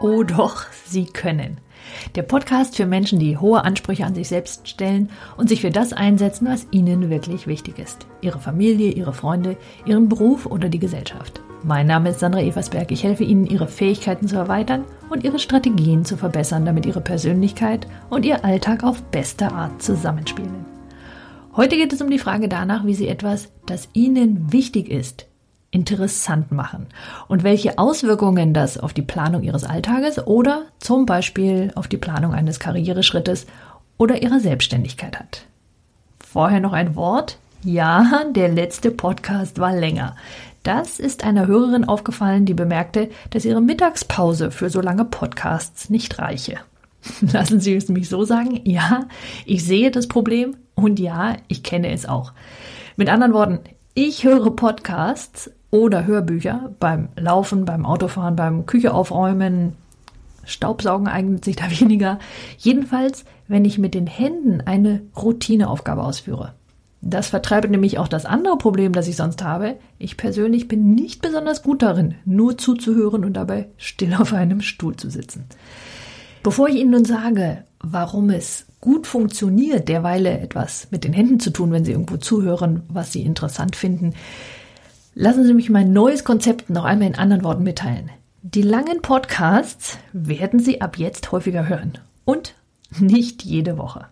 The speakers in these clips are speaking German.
Oh doch, Sie können. Der Podcast für Menschen, die hohe Ansprüche an sich selbst stellen und sich für das einsetzen, was ihnen wirklich wichtig ist. Ihre Familie, ihre Freunde, ihren Beruf oder die Gesellschaft. Mein Name ist Sandra Eversberg. Ich helfe Ihnen, Ihre Fähigkeiten zu erweitern und Ihre Strategien zu verbessern, damit Ihre Persönlichkeit und Ihr Alltag auf beste Art zusammenspielen. Heute geht es um die Frage danach, wie Sie etwas, das Ihnen wichtig ist, interessant machen und welche Auswirkungen das auf die Planung Ihres Alltages oder zum Beispiel auf die Planung eines Karriereschrittes oder Ihrer Selbstständigkeit hat. Vorher noch ein Wort. Ja, der letzte Podcast war länger. Das ist einer Hörerin aufgefallen, die bemerkte, dass ihre Mittagspause für so lange Podcasts nicht reiche. Lassen Sie es mich so sagen. Ja, ich sehe das Problem und ja, ich kenne es auch. Mit anderen Worten, ich höre Podcasts oder Hörbücher beim Laufen, beim Autofahren, beim Küche aufräumen. Staubsaugen eignet sich da weniger. Jedenfalls, wenn ich mit den Händen eine Routineaufgabe ausführe. Das vertreibt nämlich auch das andere Problem, das ich sonst habe. Ich persönlich bin nicht besonders gut darin, nur zuzuhören und dabei still auf einem Stuhl zu sitzen. Bevor ich Ihnen nun sage, warum es gut funktioniert, derweile etwas mit den Händen zu tun, wenn Sie irgendwo zuhören, was Sie interessant finden, Lassen Sie mich mein neues Konzept noch einmal in anderen Worten mitteilen. Die langen Podcasts werden Sie ab jetzt häufiger hören. Und nicht jede Woche.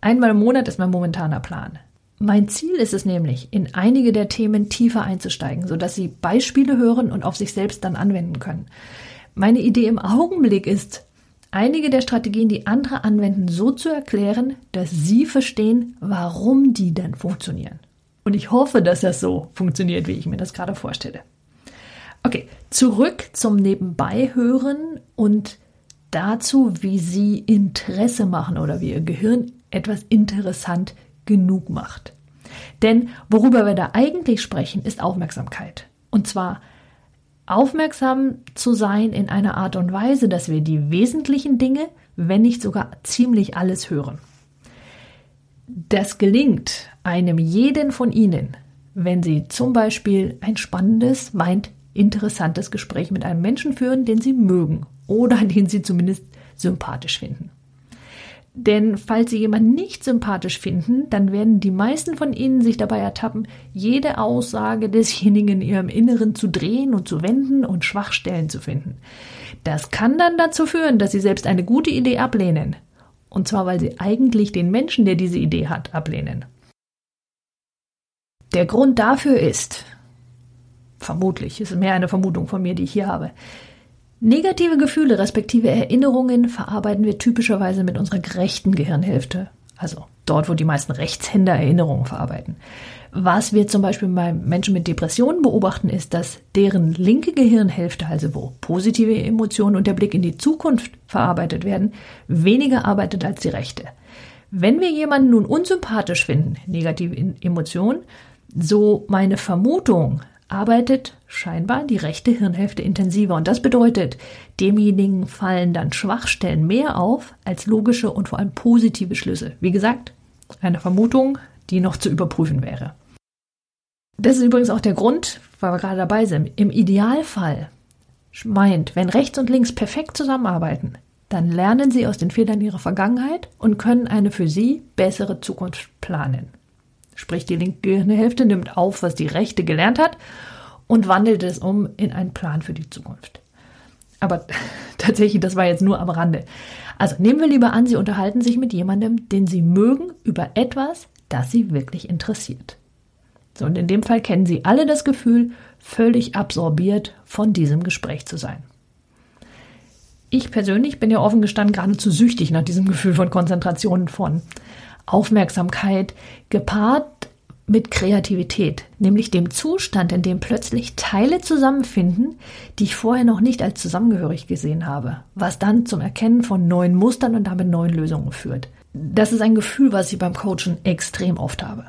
Einmal im Monat ist mein momentaner Plan. Mein Ziel ist es nämlich, in einige der Themen tiefer einzusteigen, sodass Sie Beispiele hören und auf sich selbst dann anwenden können. Meine Idee im Augenblick ist, einige der Strategien, die andere anwenden, so zu erklären, dass Sie verstehen, warum die denn funktionieren. Und ich hoffe, dass das so funktioniert, wie ich mir das gerade vorstelle. Okay, zurück zum Nebenbeihören und dazu, wie Sie Interesse machen oder wie Ihr Gehirn etwas interessant genug macht. Denn worüber wir da eigentlich sprechen, ist Aufmerksamkeit. Und zwar aufmerksam zu sein in einer Art und Weise, dass wir die wesentlichen Dinge, wenn nicht sogar ziemlich alles hören. Das gelingt einem jeden von Ihnen, wenn Sie zum Beispiel ein spannendes, meint interessantes Gespräch mit einem Menschen führen, den Sie mögen oder den Sie zumindest sympathisch finden. Denn falls Sie jemanden nicht sympathisch finden, dann werden die meisten von Ihnen sich dabei ertappen, jede Aussage desjenigen in ihrem Inneren zu drehen und zu wenden und Schwachstellen zu finden. Das kann dann dazu führen, dass Sie selbst eine gute Idee ablehnen, und zwar, weil sie eigentlich den Menschen, der diese Idee hat, ablehnen. Der Grund dafür ist, vermutlich, ist mehr eine Vermutung von mir, die ich hier habe, negative Gefühle respektive Erinnerungen verarbeiten wir typischerweise mit unserer rechten Gehirnhälfte, also dort, wo die meisten Rechtshänder Erinnerungen verarbeiten. Was wir zum Beispiel bei Menschen mit Depressionen beobachten, ist, dass deren linke Gehirnhälfte, also wo positive Emotionen und der Blick in die Zukunft verarbeitet werden, weniger arbeitet als die rechte. Wenn wir jemanden nun unsympathisch finden, negative Emotionen, so meine Vermutung, arbeitet scheinbar die rechte Hirnhälfte intensiver. Und das bedeutet, demjenigen fallen dann Schwachstellen mehr auf als logische und vor allem positive Schlüsse. Wie gesagt, eine Vermutung, die noch zu überprüfen wäre. Das ist übrigens auch der Grund, weil wir gerade dabei sind. Im Idealfall meint, wenn rechts und links perfekt zusammenarbeiten, dann lernen sie aus den Fehlern ihrer Vergangenheit und können eine für sie bessere Zukunft planen. Sprich, die linke Hälfte nimmt auf, was die rechte gelernt hat und wandelt es um in einen Plan für die Zukunft. Aber tatsächlich, das war jetzt nur am Rande. Also nehmen wir lieber an, Sie unterhalten sich mit jemandem, den Sie mögen, über etwas, das Sie wirklich interessiert. So, und in dem Fall kennen Sie alle das Gefühl, völlig absorbiert von diesem Gespräch zu sein. Ich persönlich bin ja offen gestanden geradezu süchtig nach diesem Gefühl von Konzentration, von Aufmerksamkeit, gepaart mit Kreativität, nämlich dem Zustand, in dem plötzlich Teile zusammenfinden, die ich vorher noch nicht als zusammengehörig gesehen habe, was dann zum Erkennen von neuen Mustern und damit neuen Lösungen führt. Das ist ein Gefühl, was ich beim Coachen extrem oft habe.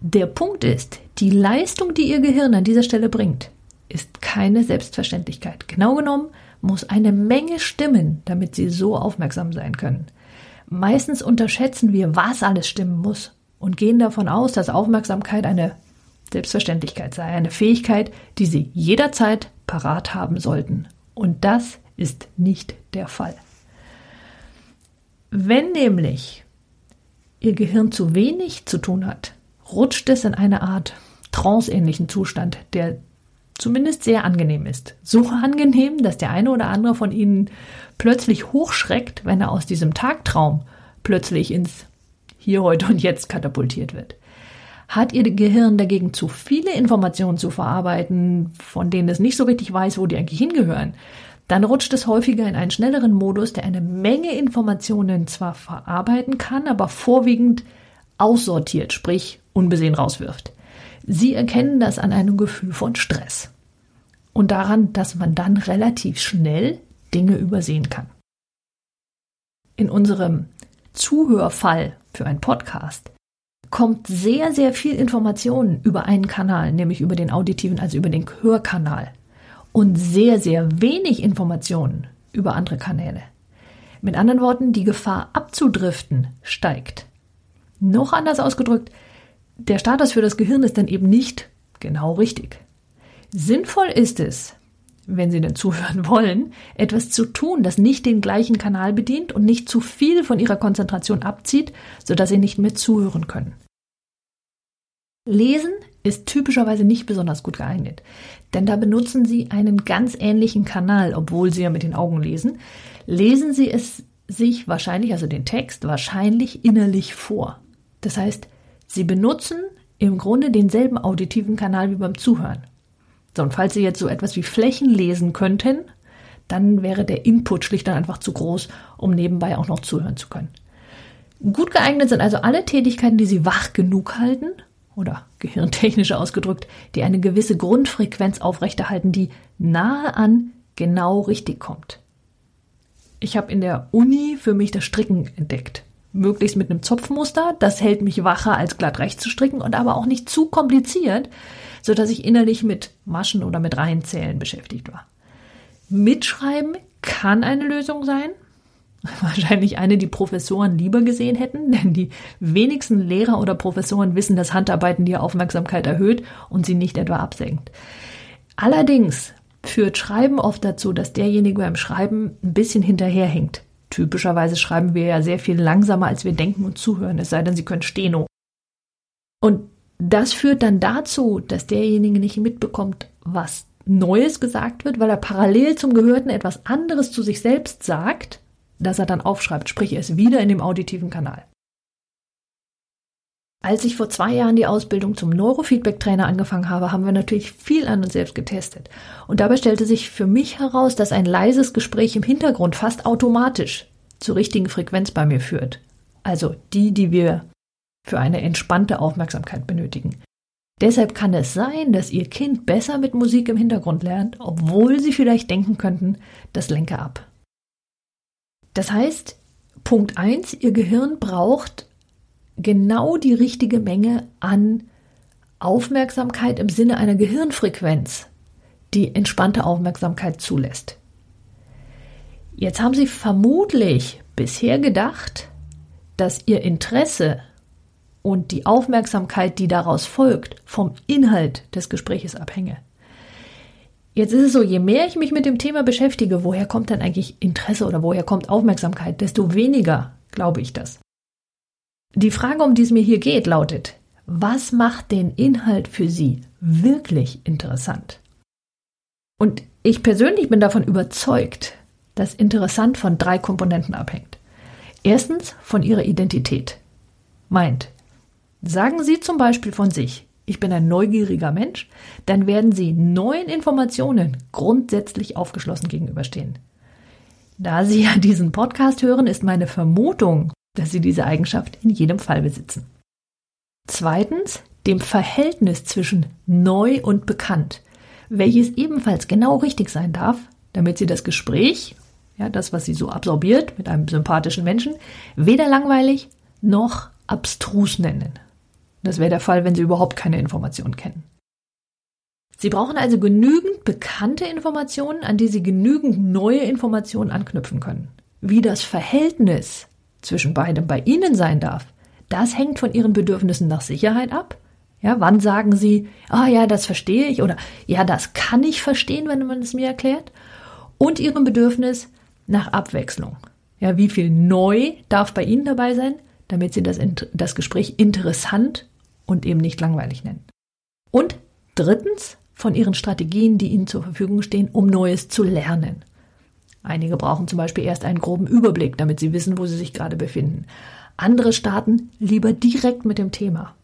Der Punkt ist, die Leistung, die Ihr Gehirn an dieser Stelle bringt, ist keine Selbstverständlichkeit. Genau genommen muss eine Menge stimmen, damit Sie so aufmerksam sein können. Meistens unterschätzen wir, was alles stimmen muss und gehen davon aus, dass Aufmerksamkeit eine Selbstverständlichkeit sei, eine Fähigkeit, die Sie jederzeit parat haben sollten. Und das ist nicht der Fall. Wenn nämlich Ihr Gehirn zu wenig zu tun hat, rutscht es in eine Art tranceähnlichen Zustand, der zumindest sehr angenehm ist. So angenehm, dass der eine oder andere von Ihnen plötzlich hochschreckt, wenn er aus diesem Tagtraum plötzlich ins Hier, heute und jetzt katapultiert wird. Hat Ihr Gehirn dagegen zu viele Informationen zu verarbeiten, von denen es nicht so richtig weiß, wo die eigentlich hingehören, dann rutscht es häufiger in einen schnelleren Modus, der eine Menge Informationen zwar verarbeiten kann, aber vorwiegend aussortiert, sprich unbesehen rauswirft. Sie erkennen das an einem Gefühl von Stress und daran, dass man dann relativ schnell Dinge übersehen kann. In unserem Zuhörfall für einen Podcast kommt sehr, sehr viel Information über einen Kanal, nämlich über den auditiven, also über den Hörkanal und sehr, sehr wenig Informationen über andere Kanäle. Mit anderen Worten, die Gefahr abzudriften steigt. Noch anders ausgedrückt, der Status für das Gehirn ist dann eben nicht genau richtig. Sinnvoll ist es, wenn Sie denn zuhören wollen, etwas zu tun, das nicht den gleichen Kanal bedient und nicht zu viel von Ihrer Konzentration abzieht, sodass Sie nicht mehr zuhören können. Lesen ist typischerweise nicht besonders gut geeignet, denn da benutzen Sie einen ganz ähnlichen Kanal, obwohl Sie ja mit den Augen lesen. Lesen Sie es sich wahrscheinlich, also den Text, wahrscheinlich innerlich vor. Das heißt, Sie benutzen im Grunde denselben auditiven Kanal wie beim Zuhören. So, und falls Sie jetzt so etwas wie Flächen lesen könnten, dann wäre der Input schlicht und einfach zu groß, um nebenbei auch noch zuhören zu können. Gut geeignet sind also alle Tätigkeiten, die Sie wach genug halten oder gehirntechnisch ausgedrückt, die eine gewisse Grundfrequenz aufrechterhalten, die nahe an genau richtig kommt. Ich habe in der Uni für mich das Stricken entdeckt möglichst mit einem Zopfmuster. Das hält mich wacher, als glatt rechts zu stricken und aber auch nicht zu kompliziert, so dass ich innerlich mit Maschen oder mit Reihenzählen beschäftigt war. Mitschreiben kann eine Lösung sein. Wahrscheinlich eine, die Professoren lieber gesehen hätten, denn die wenigsten Lehrer oder Professoren wissen, dass Handarbeiten die Aufmerksamkeit erhöht und sie nicht etwa absenkt. Allerdings führt Schreiben oft dazu, dass derjenige beim Schreiben ein bisschen hinterherhinkt. Typischerweise schreiben wir ja sehr viel langsamer, als wir denken und zuhören, es sei denn, sie können Steno. Und das führt dann dazu, dass derjenige nicht mitbekommt, was Neues gesagt wird, weil er parallel zum Gehörten etwas anderes zu sich selbst sagt, das er dann aufschreibt, sprich ist wieder in dem auditiven Kanal. Als ich vor zwei Jahren die Ausbildung zum Neurofeedback-Trainer angefangen habe, haben wir natürlich viel an uns selbst getestet. Und dabei stellte sich für mich heraus, dass ein leises Gespräch im Hintergrund fast automatisch zur richtigen Frequenz bei mir führt. Also die, die wir für eine entspannte Aufmerksamkeit benötigen. Deshalb kann es sein, dass Ihr Kind besser mit Musik im Hintergrund lernt, obwohl Sie vielleicht denken könnten, das lenke ab. Das heißt, Punkt eins: Ihr Gehirn braucht genau die richtige Menge an Aufmerksamkeit im Sinne einer Gehirnfrequenz, die entspannte Aufmerksamkeit zulässt. Jetzt haben Sie vermutlich bisher gedacht, dass Ihr Interesse und die Aufmerksamkeit, die daraus folgt, vom Inhalt des Gespräches abhänge. Jetzt ist es so, je mehr ich mich mit dem Thema beschäftige, woher kommt denn eigentlich Interesse oder woher kommt Aufmerksamkeit, desto weniger glaube ich das. Die Frage, um die es mir hier geht, lautet, was macht den Inhalt für Sie wirklich interessant? Und ich persönlich bin davon überzeugt, dass interessant von drei Komponenten abhängt. Erstens von Ihrer Identität. Meint, sagen Sie zum Beispiel von sich, ich bin ein neugieriger Mensch, dann werden Sie neuen Informationen grundsätzlich aufgeschlossen gegenüberstehen. Da Sie ja diesen Podcast hören, ist meine Vermutung, dass sie diese Eigenschaft in jedem Fall besitzen. Zweitens, dem Verhältnis zwischen neu und bekannt, welches ebenfalls genau richtig sein darf, damit sie das Gespräch, ja, das, was sie so absorbiert mit einem sympathischen Menschen, weder langweilig noch abstrus nennen. Das wäre der Fall, wenn sie überhaupt keine Informationen kennen. Sie brauchen also genügend bekannte Informationen, an die Sie genügend neue Informationen anknüpfen können. Wie das Verhältnis zwischen beidem bei Ihnen sein darf, das hängt von Ihren Bedürfnissen nach Sicherheit ab. Ja, wann sagen Sie, ah ja, das verstehe ich oder ja, das kann ich verstehen, wenn man es mir erklärt? und Ihrem Bedürfnis nach Abwechslung. Ja, wie viel neu darf bei Ihnen dabei sein, damit Sie das, das Gespräch interessant und eben nicht langweilig nennen. Und drittens von Ihren Strategien, die Ihnen zur Verfügung stehen, um Neues zu lernen. Einige brauchen zum Beispiel erst einen groben Überblick, damit sie wissen, wo sie sich gerade befinden. Andere starten lieber direkt mit dem Thema.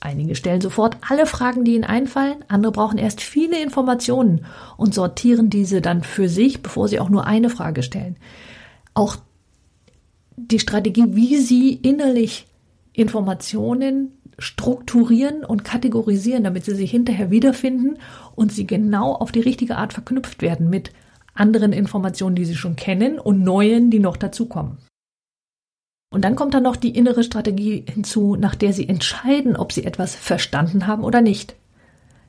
Einige stellen sofort alle Fragen, die ihnen einfallen, andere brauchen erst viele Informationen und sortieren diese dann für sich, bevor sie auch nur eine Frage stellen. Auch die Strategie, wie sie innerlich Informationen strukturieren und kategorisieren, damit sie sich hinterher wiederfinden und sie genau auf die richtige Art verknüpft werden mit anderen Informationen, die sie schon kennen und neuen, die noch dazukommen. Und dann kommt dann noch die innere Strategie hinzu, nach der sie entscheiden, ob sie etwas verstanden haben oder nicht.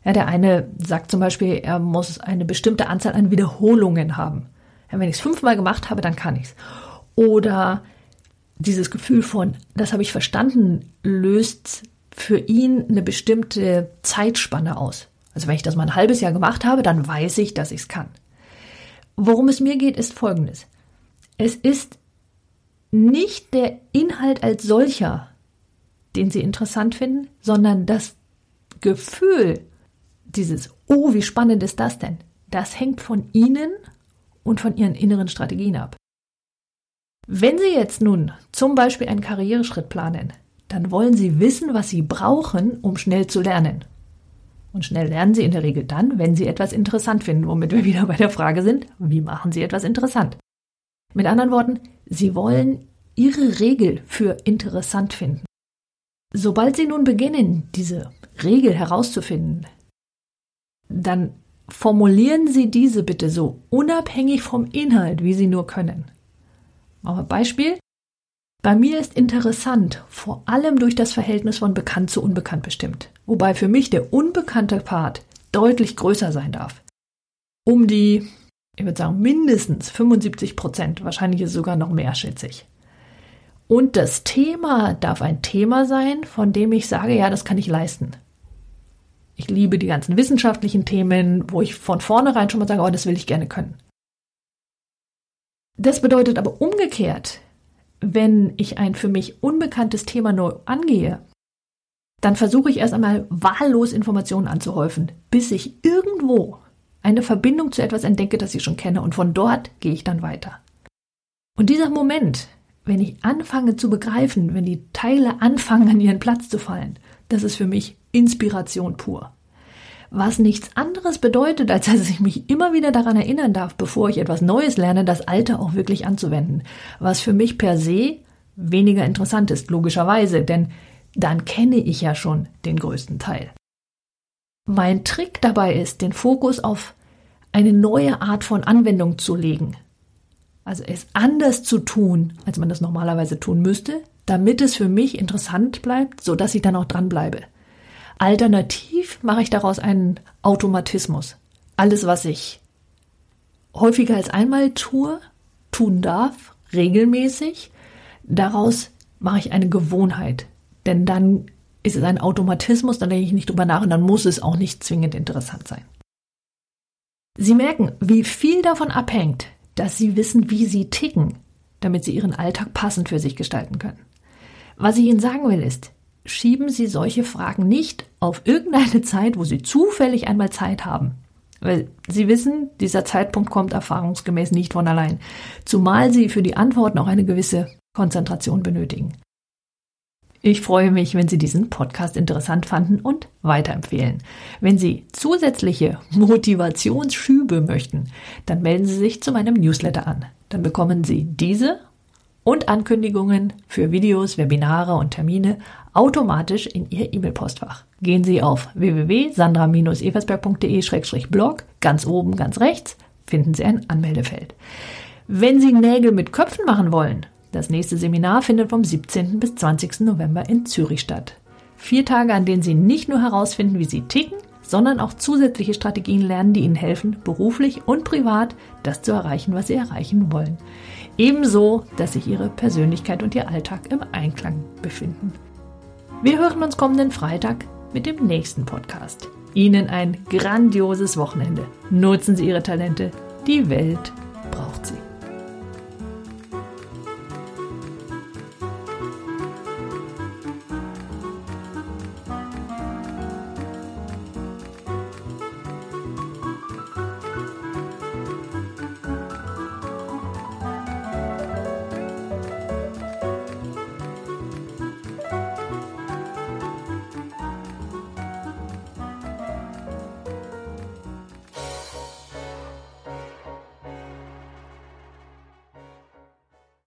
Ja, der eine sagt zum Beispiel, er muss eine bestimmte Anzahl an Wiederholungen haben. Ja, wenn ich es fünfmal gemacht habe, dann kann ich es. Oder dieses Gefühl von, das habe ich verstanden, löst für ihn eine bestimmte Zeitspanne aus. Also wenn ich das mal ein halbes Jahr gemacht habe, dann weiß ich, dass ich es kann. Worum es mir geht, ist Folgendes. Es ist nicht der Inhalt als solcher, den Sie interessant finden, sondern das Gefühl, dieses, oh, wie spannend ist das denn? Das hängt von Ihnen und von Ihren inneren Strategien ab. Wenn Sie jetzt nun zum Beispiel einen Karriereschritt planen, dann wollen Sie wissen, was Sie brauchen, um schnell zu lernen. Und schnell lernen Sie in der Regel dann, wenn Sie etwas interessant finden, womit wir wieder bei der Frage sind, wie machen Sie etwas interessant? Mit anderen Worten, Sie wollen Ihre Regel für interessant finden. Sobald Sie nun beginnen, diese Regel herauszufinden, dann formulieren Sie diese bitte so unabhängig vom Inhalt, wie Sie nur können. Machen wir Beispiel. Bei mir ist interessant vor allem durch das Verhältnis von bekannt zu unbekannt bestimmt, wobei für mich der unbekannte Part deutlich größer sein darf. Um die, ich würde sagen, mindestens 75 Prozent, wahrscheinlich ist sogar noch mehr, schätze ich. Und das Thema darf ein Thema sein, von dem ich sage, ja, das kann ich leisten. Ich liebe die ganzen wissenschaftlichen Themen, wo ich von vornherein schon mal sage, oh, das will ich gerne können. Das bedeutet aber umgekehrt, wenn ich ein für mich unbekanntes Thema neu angehe, dann versuche ich erst einmal wahllos Informationen anzuhäufen, bis ich irgendwo eine Verbindung zu etwas entdecke, das ich schon kenne, und von dort gehe ich dann weiter. Und dieser Moment, wenn ich anfange zu begreifen, wenn die Teile anfangen an ihren Platz zu fallen, das ist für mich Inspiration pur was nichts anderes bedeutet, als dass ich mich immer wieder daran erinnern darf, bevor ich etwas Neues lerne, das Alte auch wirklich anzuwenden. Was für mich per se weniger interessant ist, logischerweise, denn dann kenne ich ja schon den größten Teil. Mein Trick dabei ist, den Fokus auf eine neue Art von Anwendung zu legen. Also es anders zu tun, als man das normalerweise tun müsste, damit es für mich interessant bleibt, so dass ich dann auch dranbleibe. Alternativ mache ich daraus einen Automatismus. Alles, was ich häufiger als einmal tue, tun darf, regelmäßig, daraus mache ich eine Gewohnheit. Denn dann ist es ein Automatismus, dann denke ich nicht drüber nach und dann muss es auch nicht zwingend interessant sein. Sie merken, wie viel davon abhängt, dass Sie wissen, wie Sie ticken, damit Sie Ihren Alltag passend für sich gestalten können. Was ich Ihnen sagen will ist, schieben Sie solche Fragen nicht auf irgendeine Zeit, wo Sie zufällig einmal Zeit haben. Weil Sie wissen, dieser Zeitpunkt kommt erfahrungsgemäß nicht von allein, zumal Sie für die Antworten auch eine gewisse Konzentration benötigen. Ich freue mich, wenn Sie diesen Podcast interessant fanden und weiterempfehlen. Wenn Sie zusätzliche Motivationsschübe möchten, dann melden Sie sich zu meinem Newsletter an. Dann bekommen Sie diese und Ankündigungen für Videos, Webinare und Termine automatisch in Ihr E-Mail-Postfach. Gehen Sie auf www.sandra-eversberg.de-blog, ganz oben, ganz rechts, finden Sie ein Anmeldefeld. Wenn Sie Nägel mit Köpfen machen wollen, das nächste Seminar findet vom 17. bis 20. November in Zürich statt. Vier Tage, an denen Sie nicht nur herausfinden, wie Sie ticken, sondern auch zusätzliche Strategien lernen, die Ihnen helfen, beruflich und privat das zu erreichen, was Sie erreichen wollen. Ebenso, dass sich Ihre Persönlichkeit und Ihr Alltag im Einklang befinden. Wir hören uns kommenden Freitag mit dem nächsten Podcast. Ihnen ein grandioses Wochenende. Nutzen Sie Ihre Talente. Die Welt braucht sie.